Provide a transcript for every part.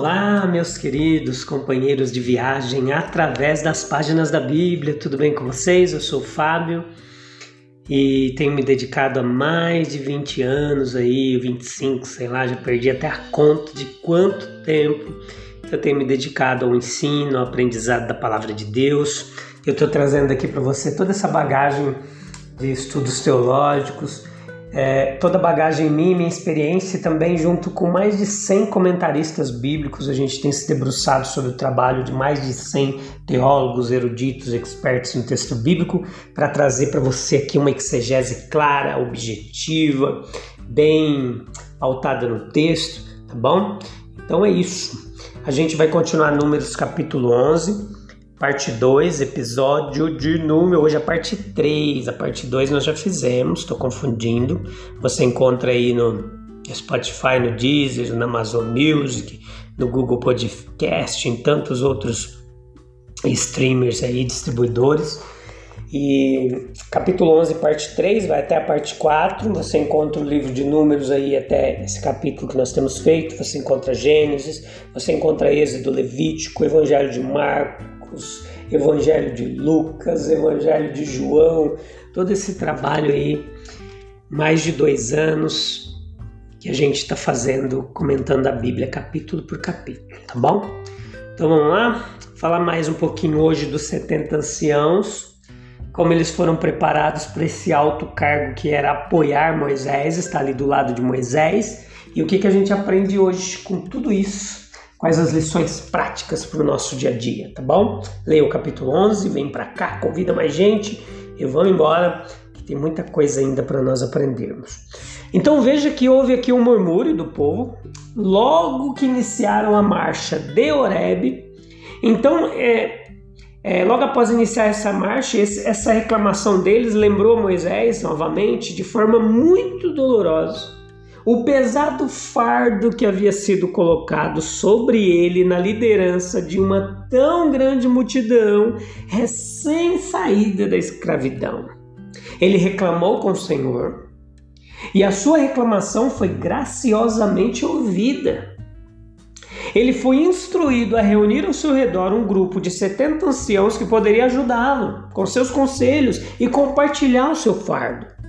Olá, meus queridos companheiros de viagem através das páginas da Bíblia, tudo bem com vocês? Eu sou o Fábio e tenho me dedicado há mais de 20 anos aí, 25, sei lá, já perdi até a conta de quanto tempo eu tenho me dedicado ao ensino, ao aprendizado da palavra de Deus. Eu estou trazendo aqui para você toda essa bagagem de estudos teológicos, é, toda a bagagem minha, minha experiência também junto com mais de 100 comentaristas bíblicos, a gente tem se debruçado sobre o trabalho de mais de 100 teólogos, eruditos, expertos no texto bíblico, para trazer para você aqui uma exegese clara, objetiva, bem pautada no texto, tá bom? Então é isso. A gente vai continuar Números capítulo 11, parte 2, episódio de número. Hoje é a parte 3. A parte 2 nós já fizemos, estou confundindo. Você encontra aí no Spotify, no Deezer, na Amazon Music, no Google Podcast, em tantos outros streamers aí, distribuidores. E capítulo 11, parte 3, vai até a parte 4. Você encontra o livro de números aí até esse capítulo que nós temos feito. Você encontra Gênesis, você encontra Êxodo, Levítico, Evangelho de Marcos Marcos, Evangelho de Lucas, Evangelho de João, todo esse trabalho aí, mais de dois anos que a gente está fazendo, comentando a Bíblia capítulo por capítulo, tá bom? Então vamos lá, falar mais um pouquinho hoje dos 70 anciãos, como eles foram preparados para esse alto cargo que era apoiar Moisés, estar ali do lado de Moisés, e o que, que a gente aprende hoje com tudo isso quais as lições práticas para o nosso dia a dia, tá bom? Leia o capítulo 11, vem para cá, convida mais gente e vamos embora, que tem muita coisa ainda para nós aprendermos. Então veja que houve aqui um murmúrio do povo logo que iniciaram a marcha de Oreb. Então, é, é, logo após iniciar essa marcha, esse, essa reclamação deles lembrou Moisés novamente de forma muito dolorosa o pesado fardo que havia sido colocado sobre ele na liderança de uma tão grande multidão recém-saída da escravidão. Ele reclamou com o Senhor e a sua reclamação foi graciosamente ouvida. Ele foi instruído a reunir ao seu redor um grupo de 70 anciãos que poderia ajudá-lo com seus conselhos e compartilhar o seu fardo.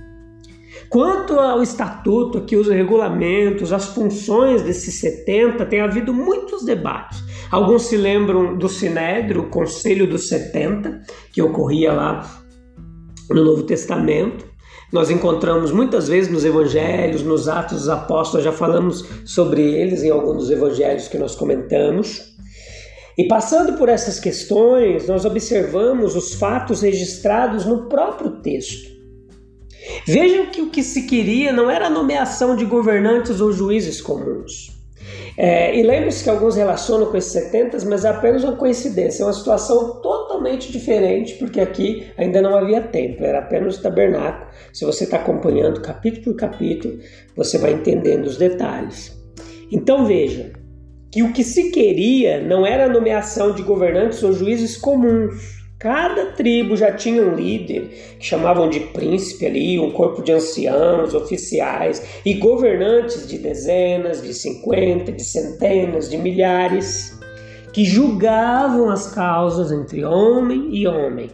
Quanto ao estatuto, aqui os regulamentos, as funções desses 70, tem havido muitos debates. Alguns se lembram do Sinédrio, o Conselho dos 70, que ocorria lá no Novo Testamento. Nós encontramos muitas vezes nos evangelhos, nos Atos dos Apóstolos, já falamos sobre eles em alguns dos evangelhos que nós comentamos. E passando por essas questões, nós observamos os fatos registrados no próprio texto. Vejam que o que se queria não era a nomeação de governantes ou juízes comuns. É, e lembre-se que alguns relacionam com esses 70, mas é apenas uma coincidência, é uma situação totalmente diferente, porque aqui ainda não havia tempo, era apenas tabernáculo. Se você está acompanhando capítulo por capítulo, você vai entendendo os detalhes. Então veja que o que se queria não era a nomeação de governantes ou juízes comuns, Cada tribo já tinha um líder, que chamavam de príncipe ali, um corpo de anciãos, oficiais e governantes de dezenas, de cinquenta, de centenas, de milhares, que julgavam as causas entre homem e homem.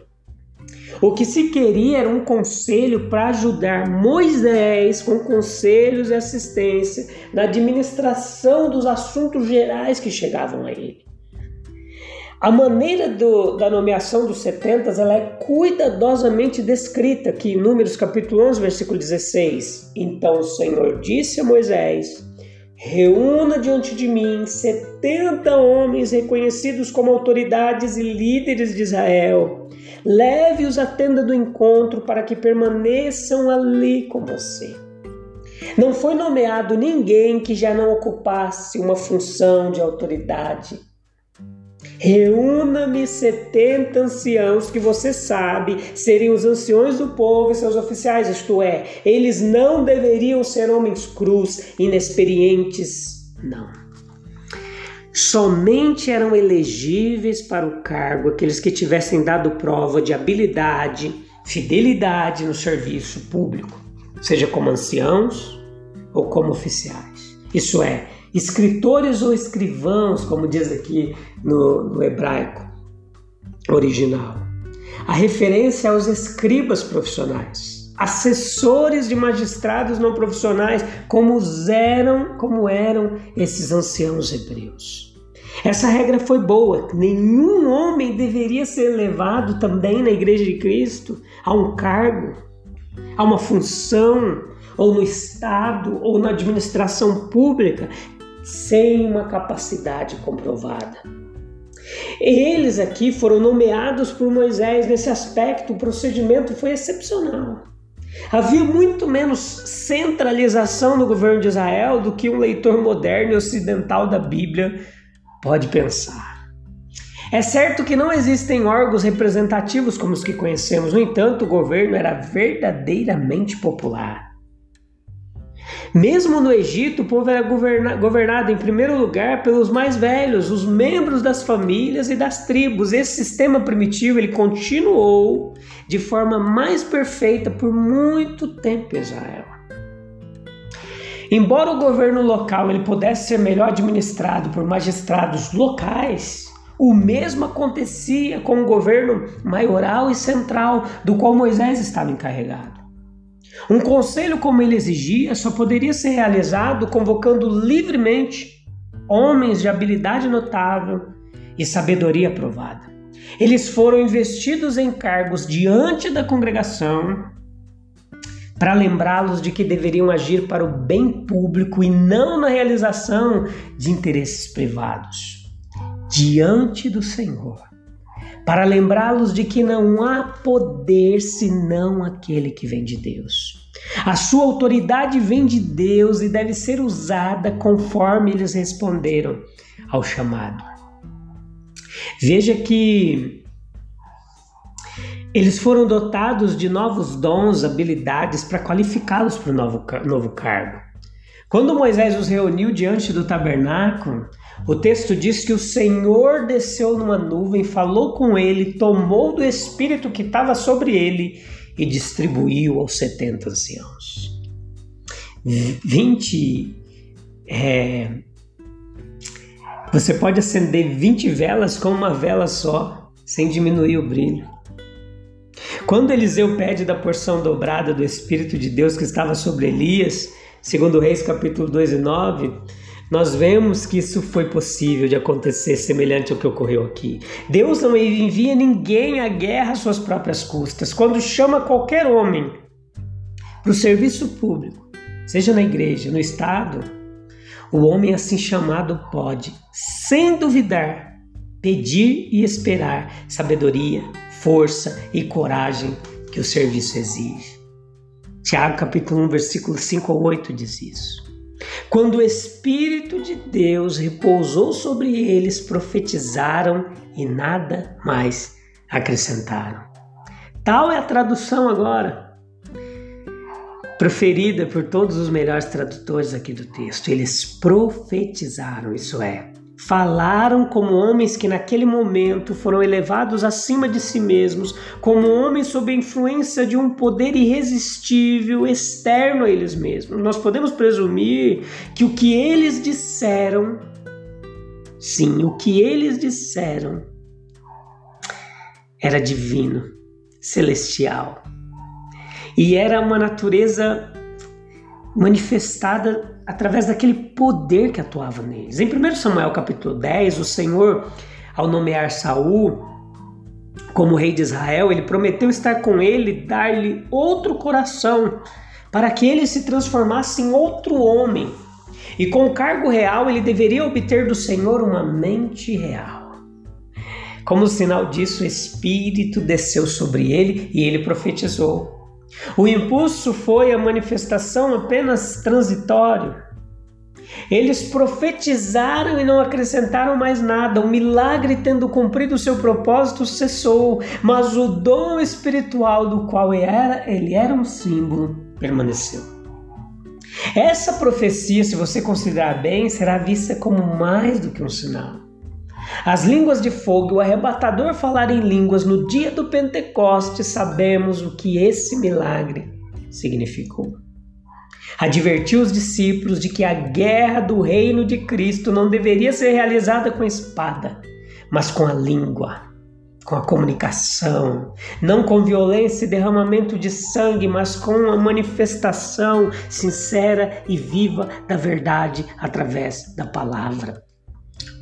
O que se queria era um conselho para ajudar Moisés com conselhos e assistência na administração dos assuntos gerais que chegavam a ele. A maneira do, da nomeação dos setentas ela é cuidadosamente descrita aqui em Números capítulo 11, versículo 16. Então o Senhor disse a Moisés: Reúna diante de mim setenta homens reconhecidos como autoridades e líderes de Israel. Leve-os à tenda do encontro para que permaneçam ali com você. Não foi nomeado ninguém que já não ocupasse uma função de autoridade. Reúna-me 70 anciãos que você sabe seriam os anciões do povo e seus oficiais, isto é, eles não deveriam ser homens crus, inexperientes, não. Somente eram elegíveis para o cargo aqueles que tivessem dado prova de habilidade, fidelidade no serviço público, seja como anciãos ou como oficiais. Isso é, escritores ou escrivãos, como diz aqui no, no hebraico original. A referência aos escribas profissionais, assessores de magistrados não profissionais, como eram, como eram esses anciãos hebreus. Essa regra foi boa. Nenhum homem deveria ser levado também na Igreja de Cristo a um cargo, a uma função, ou no Estado, ou na administração pública, sem uma capacidade comprovada. Eles aqui foram nomeados por Moisés nesse aspecto, o procedimento foi excepcional. Havia muito menos centralização no governo de Israel do que um leitor moderno e ocidental da Bíblia pode pensar. É certo que não existem órgãos representativos como os que conhecemos, no entanto, o governo era verdadeiramente popular. Mesmo no Egito, o povo era governado em primeiro lugar pelos mais velhos, os membros das famílias e das tribos. Esse sistema primitivo ele continuou de forma mais perfeita por muito tempo em Israel. Embora o governo local ele pudesse ser melhor administrado por magistrados locais, o mesmo acontecia com o governo maioral e central do qual Moisés estava encarregado. Um conselho como ele exigia só poderia ser realizado convocando livremente homens de habilidade notável e sabedoria aprovada. Eles foram investidos em cargos diante da congregação para lembrá-los de que deveriam agir para o bem público e não na realização de interesses privados, diante do Senhor. Para lembrá-los de que não há poder senão aquele que vem de Deus. A sua autoridade vem de Deus e deve ser usada conforme eles responderam ao chamado. Veja que eles foram dotados de novos dons, habilidades para qualificá-los para o novo, novo cargo. Quando Moisés os reuniu diante do tabernáculo, o texto diz que o Senhor desceu numa nuvem, falou com ele, tomou do espírito que estava sobre ele e distribuiu aos 70 anciãos. 20. É, você pode acender 20 velas com uma vela só, sem diminuir o brilho. Quando Eliseu pede da porção dobrada do Espírito de Deus que estava sobre Elias, segundo Reis capítulo 2 e 9, nós vemos que isso foi possível de acontecer semelhante ao que ocorreu aqui. Deus não envia ninguém à guerra às suas próprias custas. Quando chama qualquer homem para o serviço público, seja na igreja, no Estado, o homem assim chamado pode, sem duvidar, pedir e esperar sabedoria, força e coragem que o serviço exige. Tiago capítulo 1, versículo 5 ao 8 diz isso. Quando o Espírito de Deus repousou sobre eles, profetizaram e nada mais acrescentaram. Tal é a tradução agora, preferida por todos os melhores tradutores aqui do texto. Eles profetizaram, isso é, Falaram como homens que naquele momento foram elevados acima de si mesmos, como homens sob a influência de um poder irresistível externo a eles mesmos. Nós podemos presumir que o que eles disseram, sim, o que eles disseram era divino, celestial. E era uma natureza manifestada através daquele poder que atuava neles. Em 1 Samuel capítulo 10, o Senhor, ao nomear Saul como rei de Israel, ele prometeu estar com ele, dar-lhe outro coração, para que ele se transformasse em outro homem. E com o cargo real, ele deveria obter do Senhor uma mente real. Como sinal disso, o Espírito desceu sobre ele e ele profetizou. O impulso foi a manifestação apenas transitório. Eles profetizaram e não acrescentaram mais nada. O milagre, tendo cumprido o seu propósito, cessou, mas o dom espiritual do qual ele era, ele era um símbolo, permaneceu. Essa profecia, se você considerar bem, será vista como mais do que um sinal. As línguas de fogo e o arrebatador falar em línguas no dia do Pentecoste, sabemos o que esse milagre significou. Advertiu os discípulos de que a guerra do reino de Cristo não deveria ser realizada com espada, mas com a língua, com a comunicação, não com violência e derramamento de sangue, mas com a manifestação sincera e viva da verdade através da palavra.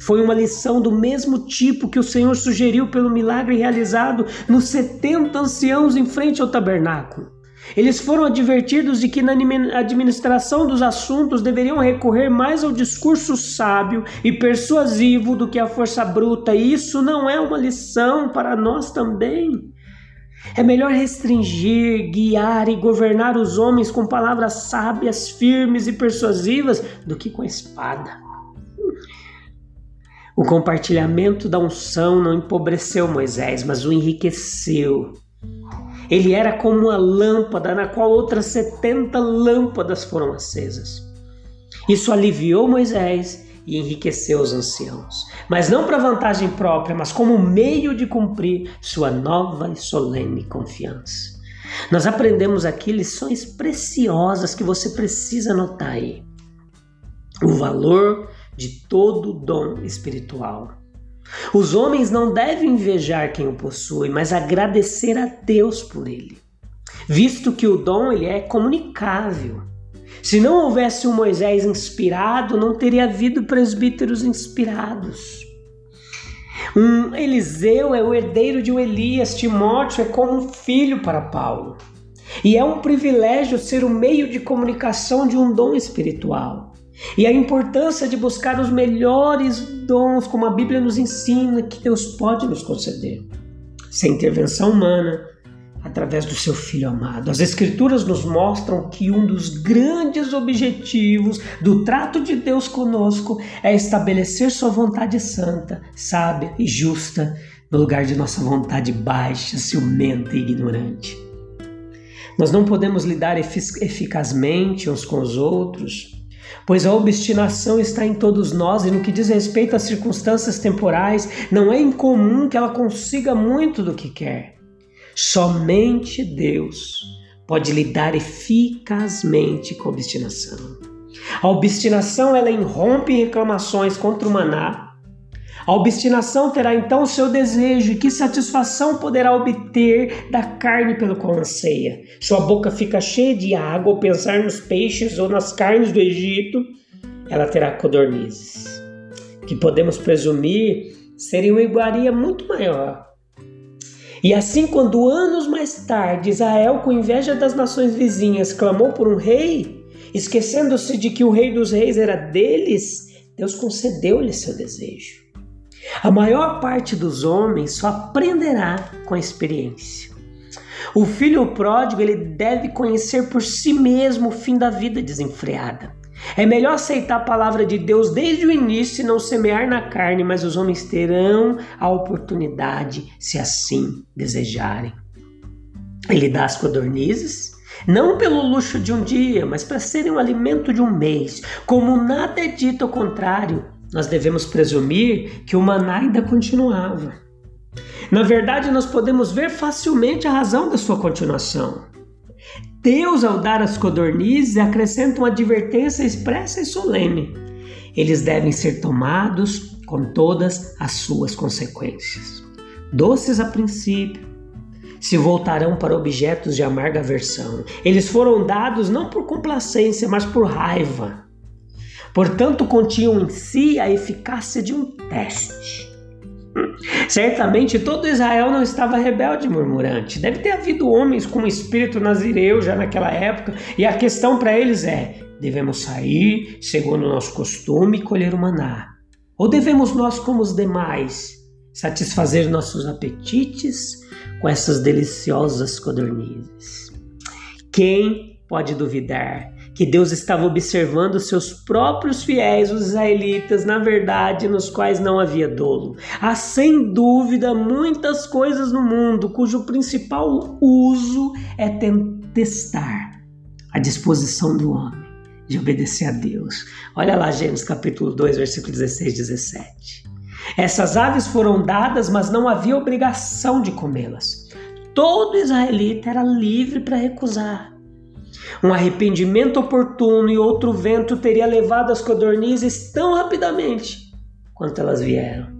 Foi uma lição do mesmo tipo que o Senhor sugeriu pelo milagre realizado nos 70 anciãos em frente ao tabernáculo. Eles foram advertidos de que na administração dos assuntos deveriam recorrer mais ao discurso sábio e persuasivo do que à força bruta, e isso não é uma lição para nós também. É melhor restringir, guiar e governar os homens com palavras sábias, firmes e persuasivas do que com a espada. O compartilhamento da unção não empobreceu Moisés, mas o enriqueceu. Ele era como uma lâmpada na qual outras 70 lâmpadas foram acesas. Isso aliviou Moisés e enriqueceu os anciãos, mas não para vantagem própria, mas como meio de cumprir sua nova e solene confiança. Nós aprendemos aqui lições preciosas que você precisa anotar aí. O valor de todo dom espiritual. Os homens não devem invejar quem o possui, mas agradecer a Deus por ele, visto que o dom ele é comunicável. Se não houvesse um Moisés inspirado, não teria havido presbíteros inspirados. Um Eliseu é o herdeiro de um Elias, Timóteo é como um filho para Paulo. E é um privilégio ser o meio de comunicação de um dom espiritual. E a importância de buscar os melhores dons, como a Bíblia nos ensina, que Deus pode nos conceder, sem intervenção humana, através do seu Filho amado. As Escrituras nos mostram que um dos grandes objetivos do trato de Deus conosco é estabelecer Sua vontade santa, sábia e justa no lugar de nossa vontade baixa, ciumenta e ignorante. Nós não podemos lidar eficazmente uns com os outros pois a obstinação está em todos nós e no que diz respeito às circunstâncias temporais, não é incomum que ela consiga muito do que quer. Somente Deus pode lidar eficazmente com a obstinação. A obstinação ela irrompe reclamações contra o maná, a obstinação terá então o seu desejo, e que satisfação poderá obter da carne pelo qual anseia? Sua boca fica cheia de água ao pensar nos peixes ou nas carnes do Egito, ela terá codornizes, que podemos presumir seria uma iguaria muito maior. E assim, quando anos mais tarde Israel, com inveja das nações vizinhas, clamou por um rei, esquecendo-se de que o rei dos reis era deles, Deus concedeu-lhe seu desejo. A maior parte dos homens só aprenderá com a experiência. O filho pródigo ele deve conhecer por si mesmo o fim da vida desenfreada. É melhor aceitar a palavra de Deus desde o início e não semear na carne, mas os homens terão a oportunidade se assim desejarem. Ele dá as codornizes, não pelo luxo de um dia, mas para serem um alimento de um mês. Como nada é dito ao contrário, nós devemos presumir que o maná ainda continuava. Na verdade, nós podemos ver facilmente a razão da sua continuação. Deus, ao dar as codornizes, acrescenta uma advertência expressa e solene. Eles devem ser tomados com todas as suas consequências. Doces a princípio, se voltarão para objetos de amarga aversão. Eles foram dados não por complacência, mas por raiva. Portanto, continham em si a eficácia de um teste. Certamente todo Israel não estava rebelde e murmurante. Deve ter havido homens com espírito nazireu já naquela época, e a questão para eles é: devemos sair, segundo o nosso costume, e colher o maná? Ou devemos nós, como os demais, satisfazer nossos apetites com essas deliciosas codornizes? Quem pode duvidar que Deus estava observando seus próprios fiéis, os israelitas, na verdade, nos quais não havia dolo? Há sem dúvida muitas coisas no mundo cujo principal uso é testar a disposição do homem de obedecer a Deus. Olha lá, Gênesis capítulo 2, versículo 16 e 17. Essas aves foram dadas, mas não havia obrigação de comê-las. Todo israelita era livre para recusar. Um arrependimento oportuno e outro vento teria levado as codornizes tão rapidamente quanto elas vieram.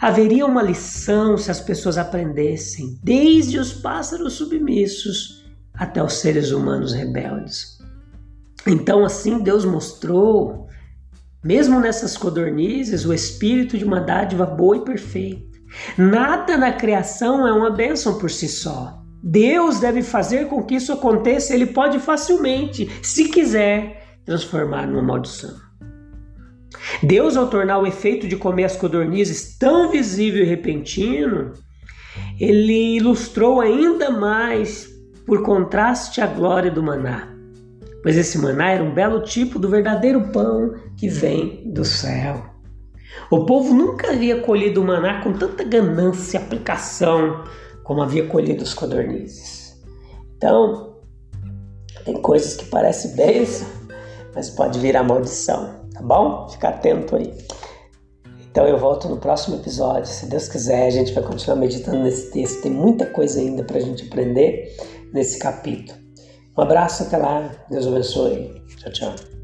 Haveria uma lição se as pessoas aprendessem, desde os pássaros submissos até os seres humanos rebeldes. Então, assim, Deus mostrou, mesmo nessas codornizes, o espírito de uma dádiva boa e perfeita. Nada na criação é uma bênção por si só. Deus deve fazer com que isso aconteça, ele pode facilmente, se quiser, transformar numa maldição. Deus, ao tornar o efeito de comer as codornizes tão visível e repentino, ele ilustrou ainda mais, por contraste, a glória do maná pois esse maná era um belo tipo do verdadeiro pão que vem do céu. O povo nunca havia colhido o maná com tanta ganância e aplicação como havia colhido os codornizes. Então, tem coisas que parecem bênção, mas pode virar maldição, tá bom? Fica atento aí. Então eu volto no próximo episódio, se Deus quiser, a gente vai continuar meditando nesse texto. Tem muita coisa ainda para a gente aprender nesse capítulo. Um abraço, até lá. Deus abençoe. Tchau, tchau.